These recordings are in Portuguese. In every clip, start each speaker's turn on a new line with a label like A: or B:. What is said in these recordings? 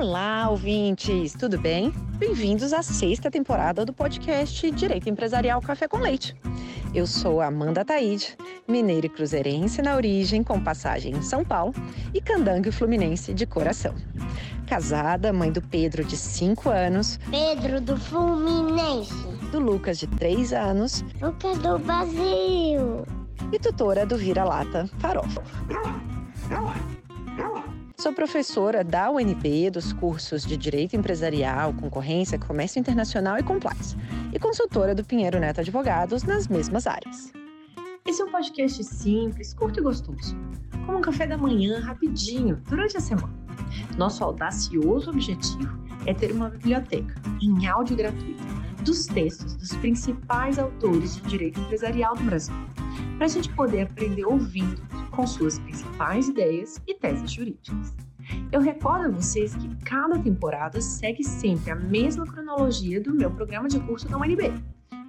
A: Olá, ouvintes, tudo bem? Bem-vindos à sexta temporada do podcast Direito Empresarial Café com Leite. Eu sou Amanda Taide, mineira e cruzeirense na origem, com passagem em São Paulo, e candangue fluminense de coração. Casada, mãe do Pedro, de 5 anos.
B: Pedro do Fluminense.
A: Do Lucas, de 3 anos.
B: Lucas do Brasil.
A: E tutora do Vira-Lata Farofa. Sou professora da UNB dos cursos de Direito Empresarial, Concorrência, Comércio Internacional e Compliance, e consultora do Pinheiro Neto Advogados nas mesmas áreas.
C: Esse é um podcast simples, curto e gostoso, como um café da manhã rapidinho durante a semana. Nosso audacioso objetivo é ter uma biblioteca em áudio gratuito dos textos dos principais autores de direito empresarial do Brasil, para a gente poder aprender ouvindo com suas principais ideias e teses jurídicas. Eu recordo a vocês que cada temporada segue sempre a mesma cronologia do meu programa de curso da UNB.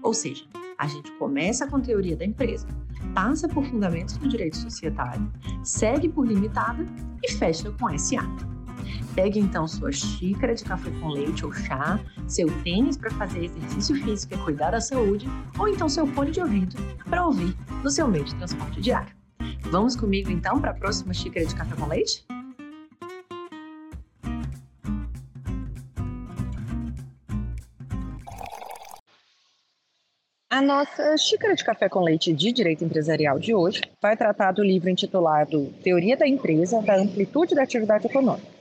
C: Ou seja, a gente começa com teoria da empresa, passa por fundamentos do direito societário, segue por limitada e fecha com SA. Pegue então sua xícara de café com leite ou chá, seu tênis para fazer exercício físico e cuidar da saúde, ou então seu fone de ouvido para ouvir no seu meio de transporte diário. Vamos comigo então para a próxima xícara de café com leite?
A: A nossa xícara de café com leite de direito empresarial de hoje vai tratar do livro intitulado Teoria da Empresa, da Amplitude da Atividade Econômica.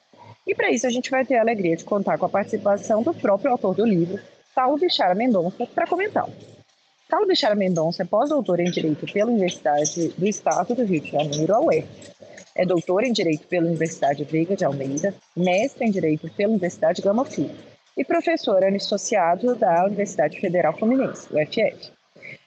A: E para isso a gente vai ter a alegria de contar com a participação do próprio autor do livro, Paulo Bichara Mendonça, para comentá-lo. Paulo Bichara Mendonça é pós-doutor em Direito pela Universidade do Estado do Rio de Janeiro, a UERJ. É doutor em Direito pela Universidade Veiga de Almeida, mestre em Direito pela Universidade Gama Filho e professor associado da Universidade Federal Fluminense, UFF.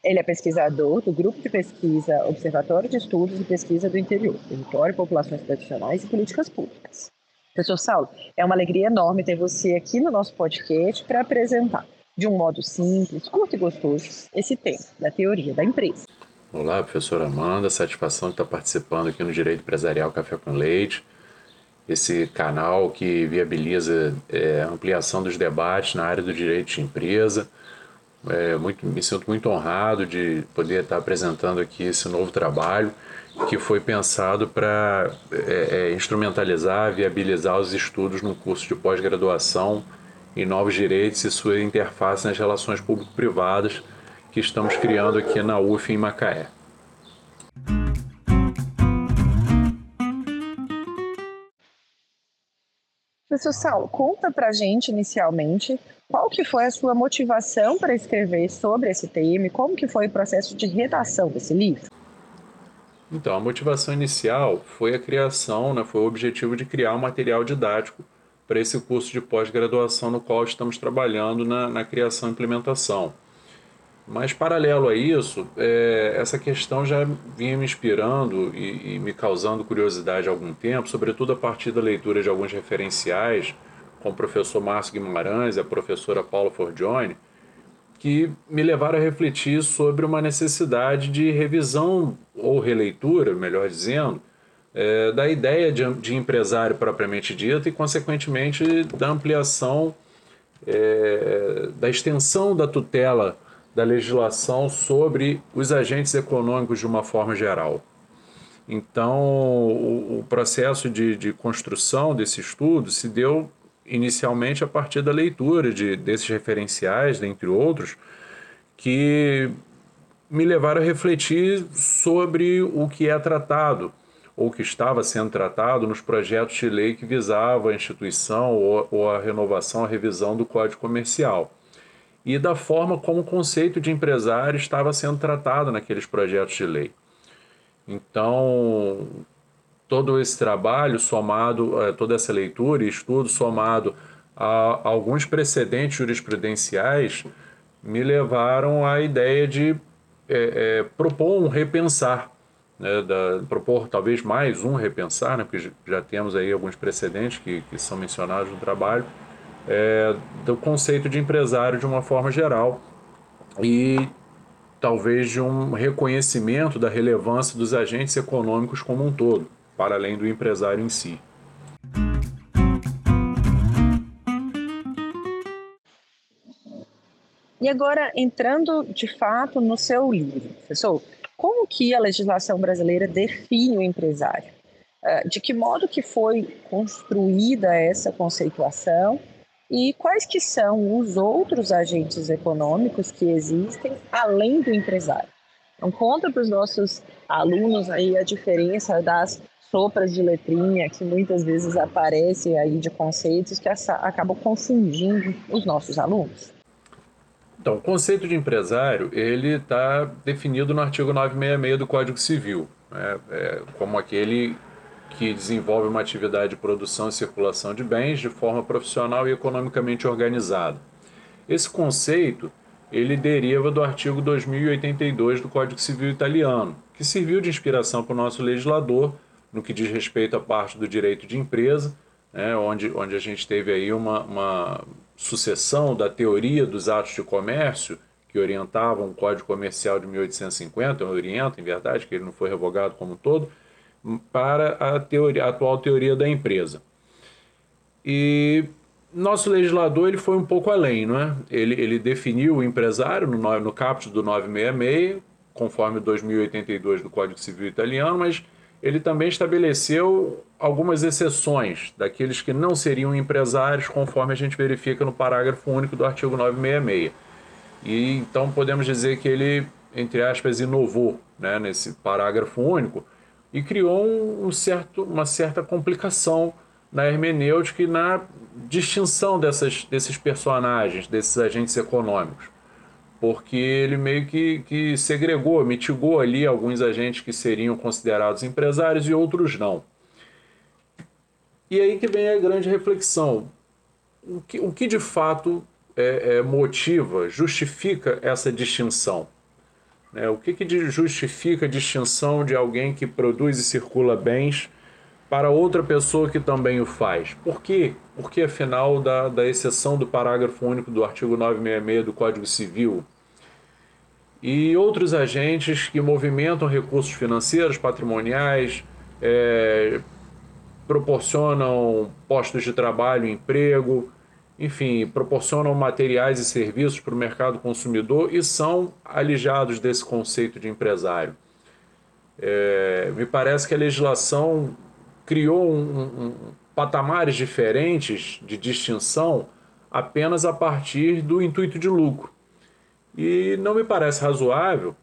A: Ele é pesquisador do Grupo de Pesquisa Observatório de Estudos e Pesquisa do Interior, Território, Populações Tradicionais e Políticas Públicas. Professor Saulo, é uma alegria enorme ter você aqui no nosso podcast para apresentar de um modo simples, curto e gostoso, esse tema da teoria da empresa.
D: Olá, professora Amanda, satisfação de estar participando aqui no Direito Empresarial Café com Leite, esse canal que viabiliza é, a ampliação dos debates na área do direito de empresa. É, muito, me sinto muito honrado de poder estar apresentando aqui esse novo trabalho que foi pensado para é, é, instrumentalizar, viabilizar os estudos no curso de pós-graduação e novos direitos e sua interface nas relações público-privadas que estamos criando aqui na UF em Macaé.
A: Professor Saulo, conta pra gente inicialmente qual que foi a sua motivação para escrever sobre esse tema e como que foi o processo de redação desse livro?
D: Então, a motivação inicial foi a criação, né, foi o objetivo de criar um material didático para esse curso de pós-graduação no qual estamos trabalhando na, na criação e implementação. Mas, paralelo a isso, é, essa questão já vinha me inspirando e, e, me causando curiosidade há algum tempo, sobretudo a partir da leitura de alguns referenciais, com o professor Márcio Guimarães e a professora Paula Forgione, que me levaram a refletir sobre uma necessidade de revisão ou releitura, melhor dizendo, é, da ideia de, de, empresário propriamente dito e, consequentemente, da ampliação, é, da extensão da tutela da legislação sobre os agentes econômicos de uma forma geral. Então, o, o processo de, de, construção desse estudo se deu inicialmente a partir da leitura de, desses referenciais, dentre outros, que me levaram a refletir sobre o que é tratado ou que estava sendo tratado nos projetos de lei que visavam a instituição ou, ou a renovação, a revisão do Código Comercial. E da forma como o conceito de empresário estava sendo tratado naqueles projetos de lei. Então, todo esse trabalho somado, eh, toda essa leitura e estudo somado a alguns precedentes jurisprudenciais me levaram à ideia de é, é, propor um repensar né, da, propor talvez mais um repensar, né, porque já temos aí alguns precedentes que, que são mencionados no trabalho, é, do conceito de empresário de uma forma geral e talvez de um reconhecimento da relevância dos agentes econômicos como um todo, para além do empresário em si.
A: E agora, entrando de fato no seu livro, professor, como que a legislação brasileira define o empresário? Eh, de que modo que foi construída essa conceituação e quais que são os outros agentes econômicos que existem além do empresário? Então, conta para os nossos alunos aí a diferença das sopas de letrinha que muitas vezes aparecem aí de conceitos que acabam confundindo os nossos alunos.
D: Então, o conceito de empresário ele está definido no artigo 966 do Código Civil, né? é, como aquele que desenvolve uma atividade de produção e circulação de bens de forma profissional e economicamente organizada. Esse conceito ele deriva do artigo 2082 do Código Civil italiano, que serviu de inspiração para o nosso legislador no que diz respeito à parte do direito de empresa, né, onde, onde a gente teve aí uma, uma sucessão da teoria dos atos de comércio que orientavam o Código Comercial de 1850, orienta, em verdade, que ele não foi revogado como um todo, para a, teoria, a atual teoria da empresa. E nosso legislador ele foi um pouco além, não é? Ele, ele definiu o empresário no, no caput do 966, conforme 2082 do Código Civil Italiano, mas ele também estabeleceu algumas exceções daqueles que não seriam empresários, conforme a gente verifica no parágrafo único do artigo 966. E então podemos dizer que ele, entre aspas, inovou né, nesse parágrafo único e criou um, certo, uma certa complicação na hermenêutica e na distinção dessas, desses personagens, desses agentes econômicos porque ele meio que, que segregou, mitigou ali alguns agentes que seriam considerados empresários e outros não. E aí que vem a grande reflexão. O que, o que de fato é, é, motiva, justifica essa distinção? Né? O que, que justifica a distinção de alguém que produz e circula bens para outra pessoa que também o faz? Por quê? Porque, afinal, da, da exceção do parágrafo único do artigo 966 do Código Civil, e outros agentes que movimentam recursos financeiros, patrimoniais, é, proporcionam postos de trabalho, emprego, enfim, proporcionam materiais e serviços para o mercado consumidor e são alijados desse conceito de empresário. É, me parece que a legislação criou um, um, patamares diferentes de distinção apenas a partir do intuito de lucro. E não me parece razoável,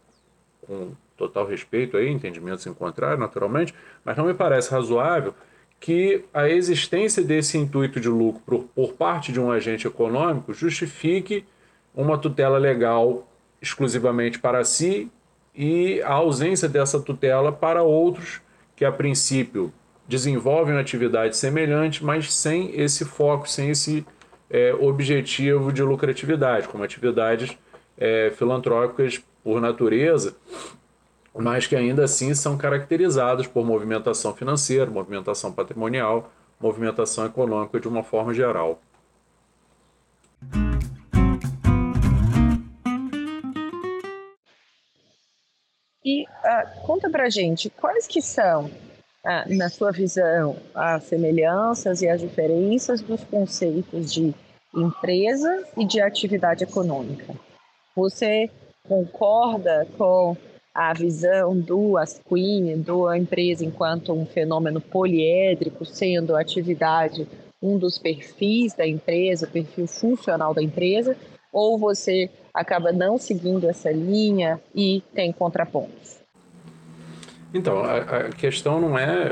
D: com total respeito aí, entendimentos em contrário, naturalmente, mas não me parece razoável que a existência desse intuito de lucro por, parte de um agente econômico justifique uma tutela legal exclusivamente para si e a ausência dessa tutela para outros que, a princípio, desenvolvem uma atividade semelhante, mas sem esse foco, sem esse é, objetivo de lucratividade, como atividades é, filantrópicas por natureza, mas que ainda assim são caracterizadas por movimentação financeira, movimentação patrimonial, movimentação econômica de uma forma geral.
A: E uh, conta pra gente, quais que são, uh, na sua visão, as semelhanças e as diferenças dos conceitos de empresa e de atividade econômica? Você concorda com a visão do Asquini, da empresa enquanto um fenômeno poliédrico, sendo a atividade um dos perfis da empresa, o perfil funcional da empresa, ou você acaba não seguindo essa linha e tem contrapontos?
D: Então, a, a questão não é,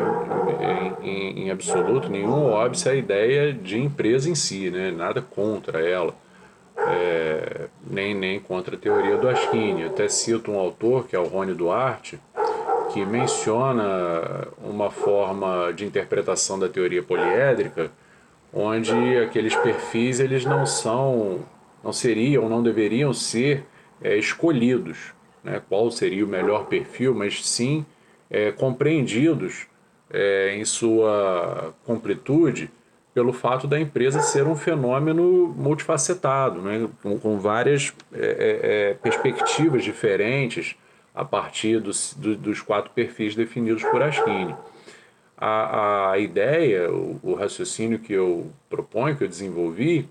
D: em, em absoluto nenhum, óbvio, a ideia de empresa em si, né? nada contra ela é, nem, nem contra a teoria do Aschini. Até cito um autor, que é o Rony Duarte, que menciona uma forma de interpretação da teoria poliédrica, onde aqueles perfis eles não são, não seriam, não deveriam ser é, escolhidos, né? qual seria o melhor perfil, mas sim é, compreendidos é, em sua completude pelo fato da empresa ser um fenômeno multifacetado, né? com, com várias é, é, é, perspectivas diferentes a partir dos, do, dos quatro perfis definidos por Aschini. A, a ideia, o, o, raciocínio que eu proponho, que eu desenvolvi,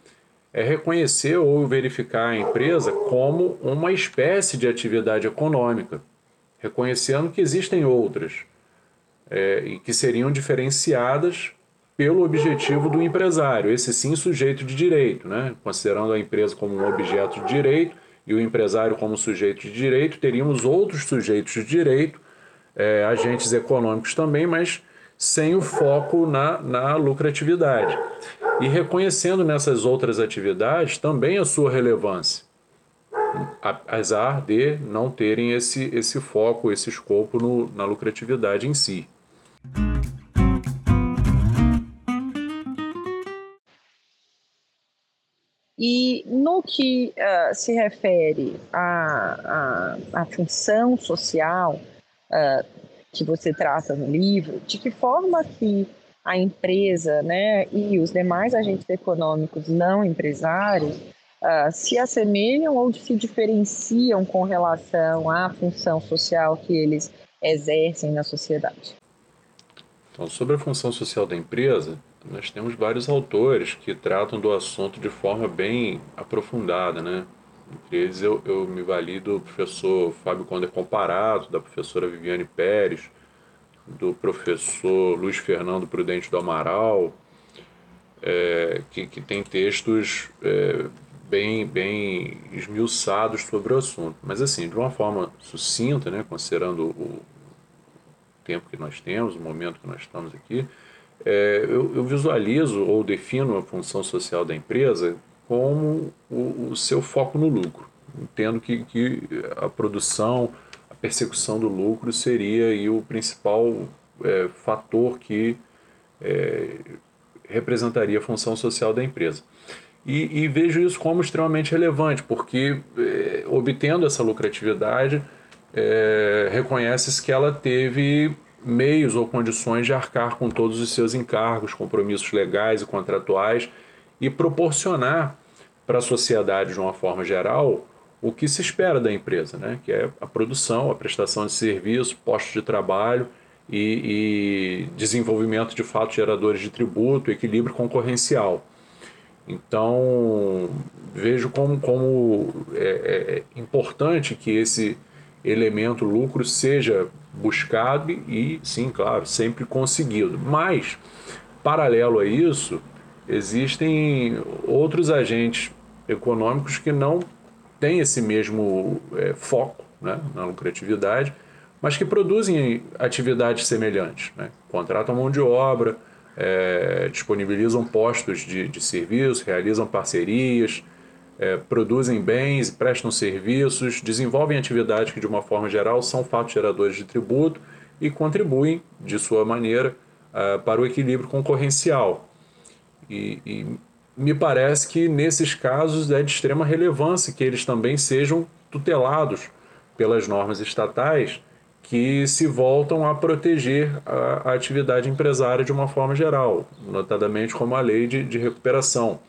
D: é reconhecer ou verificar a empresa como uma espécie de atividade econômica, reconhecendo que existem outras é, e que seriam diferenciadas pelo objetivo do empresário, esse sim sujeito de direito, né? considerando a empresa como um objeto de direito e o empresário como sujeito de direito, teríamos outros sujeitos de direito, é, agentes econômicos também, mas sem o foco na, na lucratividade. E reconhecendo nessas outras atividades também a sua relevância, apesar de não terem esse, esse foco, esse escopo no, na lucratividade em si.
A: E no que uh, se refere à, à, à função social uh, que você trata no livro, de que forma que a empresa né, e os demais agentes econômicos não empresários uh, se assemelham ou se diferenciam com relação à função social que eles exercem na sociedade?
D: Então, sobre a função social da empresa, nós temos vários autores que tratam do assunto de forma bem aprofundada, né? Entre eles eu, eu me vali do professor Fábio Conder Comparato, da professora Viviane Pérez, do professor Luiz Fernando Prudente do Amaral, é, que, que tem textos é, bem, bem esmiuçados sobre o assunto. Mas assim, de uma forma sucinta, né, considerando o tempo que nós temos, o momento que nós estamos aqui, é, eu, eu, visualizo ou defino a função social da empresa como o, o seu foco no lucro. Entendo que, que, a produção, a persecução do lucro seria aí o principal é, fator que é, representaria a função social da empresa. E, e, vejo isso como extremamente relevante, porque é, obtendo essa lucratividade, é, reconhece-se que ela teve meios ou condições de arcar com todos os seus encargos, compromissos legais e contratuais e proporcionar para a sociedade, de uma forma geral, o que se espera da empresa, né? que é a produção, a prestação de serviços, postos de trabalho e, e desenvolvimento de fatos geradores de tributo, equilíbrio concorrencial. Então, vejo como, como é, é, é importante que esse elemento lucro seja buscado e, sim, claro, sempre conseguido. Mas, paralelo a isso, existem outros agentes econômicos que não têm esse mesmo é, foco né, na lucratividade, mas que produzem atividades semelhantes. Né? Contratam mão de obra, é, disponibilizam postos de, de serviço, realizam parcerias, é, produzem bens, prestam serviços, desenvolvem atividades que, de uma forma geral, são fatos geradores de tributo e contribuem, de sua maneira, uh, para o equilíbrio concorrencial. E, e, me parece que, nesses casos, é de extrema relevância que eles também sejam tutelados pelas normas estatais que se voltam a proteger a, a atividade empresária de uma forma geral, notadamente como a lei de, de recuperação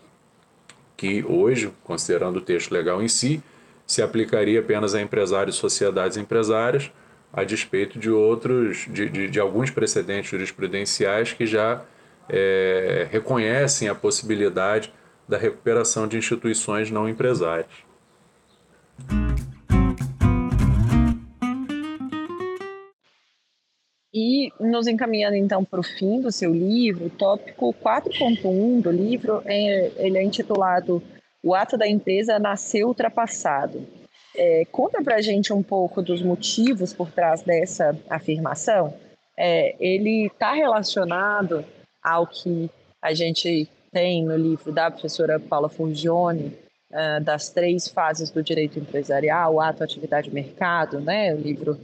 D: que hoje, considerando o texto legal em si, se aplicaria apenas a empresários e sociedades empresárias, a despeito de outros, de, de, de alguns precedentes jurisprudenciais que já é, reconhecem a possibilidade da recuperação de instituições não empresárias.
A: Nos encaminhando então para o fim do seu livro, o tópico 4.1 do livro, é, ele é intitulado O Ato da Empresa Nasceu Ultrapassado. É, conta para a gente um pouco dos motivos por trás dessa afirmação. É, ele está relacionado ao que a gente tem no livro da professora Paula Furgione, uh, das três fases do direito empresarial, ato, atividade e mercado, né? o livro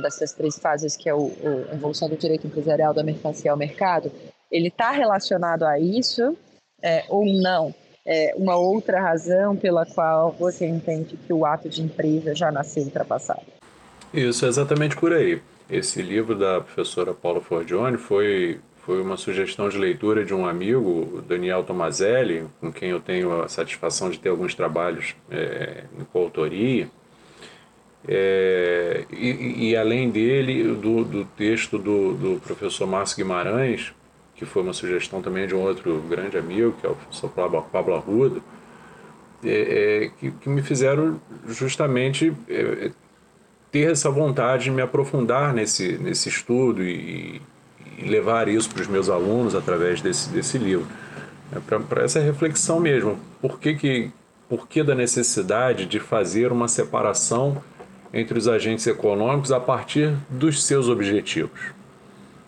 A: dessas três fases, que é o, o, a evolução do direito empresarial da mercancia ao mercado, ele está relacionado a isso é, ou não? É uma outra razão pela qual você entende que o ato de empresa já nasceu ultrapassado?
D: Isso, é exatamente por aí. Esse livro da professora Paula Forgione foi, foi uma sugestão de leitura de um amigo, Daniel Tomazelli, com quem eu tenho a satisfação de ter alguns trabalhos é, em coautoria. É, e, e, além dele, do, do texto do, do, professor Márcio Guimarães, que foi uma sugestão também de um outro grande amigo, que é o professor Pablo Arruda, é, é, que, que, me fizeram justamente é, ter essa vontade de me aprofundar nesse, nesse estudo e, e levar isso para os meus alunos através desse, desse livro. É para essa reflexão mesmo. Por que, que, por que da necessidade de fazer uma separação entre os agentes econômicos a partir dos seus objetivos?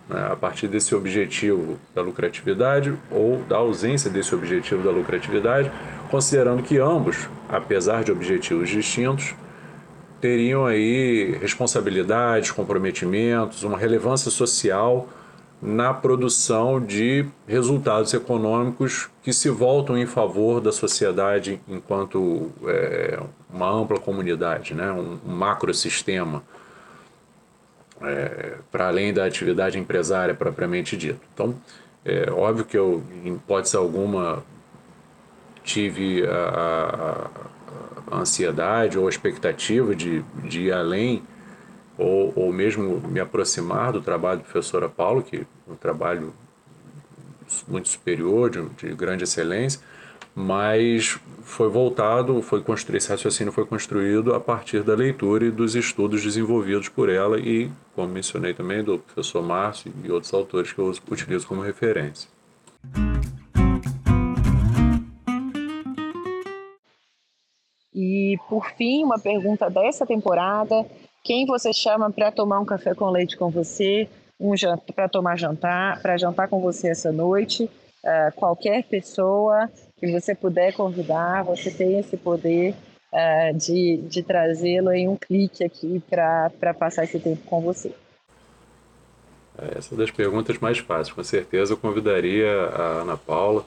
D: Né? A partir desse objetivo da lucratividade ou da ausência desse objetivo da lucratividade, considerando que ambos, apesar de objetivos distintos, teriam aí responsabilidades, comprometimentos, uma relevância social na produção de resultados econômicos que se voltam em favor da sociedade enquanto é, uma ampla comunidade, né? um, um macrosistema, é, para além da atividade empresária propriamente dita. Então, é óbvio que eu, em hipótese alguma, tive a, a, a ansiedade ou a expectativa de, de ir além ou, ou mesmo me aproximar do trabalho do professor Paulo, que é um trabalho muito superior, de, de grande excelência, mas foi voltado, foi construído, esse raciocínio foi construído a partir da leitura e dos estudos desenvolvidos por ela e, como mencionei também, do professor Márcio e outros autores que eu utilizo como referência.
A: E, por fim, uma pergunta dessa temporada quem você chama para tomar um café com leite com você, um para tomar jantar, para jantar com você essa noite, uh, qualquer pessoa que você puder convidar, você tem esse poder uh, de, de trazê-lo em um clique aqui para passar esse tempo com você.
D: É, essa é das perguntas mais fáceis. Com certeza eu convidaria a Ana Paula,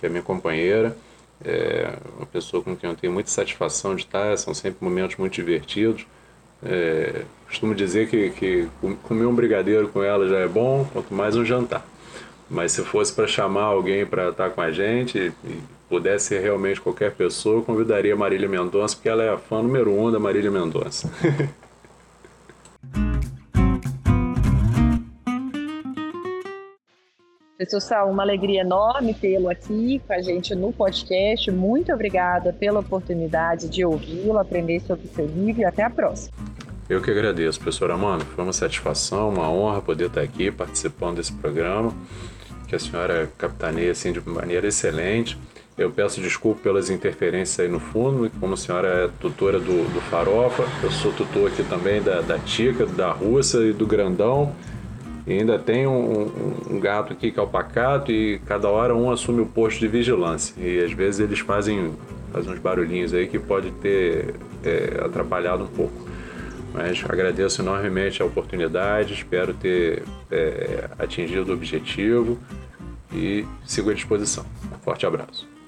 D: que é minha companheira, é uma pessoa com quem eu tenho muita satisfação de estar, são sempre momentos muito divertidos. É, costumo dizer que, que comer um brigadeiro com ela já é bom, quanto mais um jantar. Mas se fosse para chamar alguém para estar com a gente, e pudesse ser realmente qualquer pessoa, eu convidaria Marília Mendonça, porque ela é a fã número um da Marília Mendonça.
A: Professor Sal, uma alegria enorme tê-lo aqui com a gente no podcast. Muito obrigada pela oportunidade de ouvi-lo, aprender sobre o seu livro e até a próxima.
D: Eu que agradeço, professora Amanda. Foi uma satisfação, uma honra poder estar aqui participando desse programa, que a senhora capitaneia assim, de maneira excelente. Eu peço desculpa pelas interferências aí no fundo, como a senhora é tutora do, do Farofa, eu sou tutor aqui também da, da Tica, da Russa e do Grandão. E ainda tem um, um, um, gato aqui que é o pacato e cada hora um assume o posto de vigilância. E às vezes eles fazem, fazem uns barulhinhos aí que pode ter é, atrapalhado um pouco. Mas agradeço enormemente a oportunidade, espero ter é, atingido o objetivo e sigo à disposição. Um forte abraço.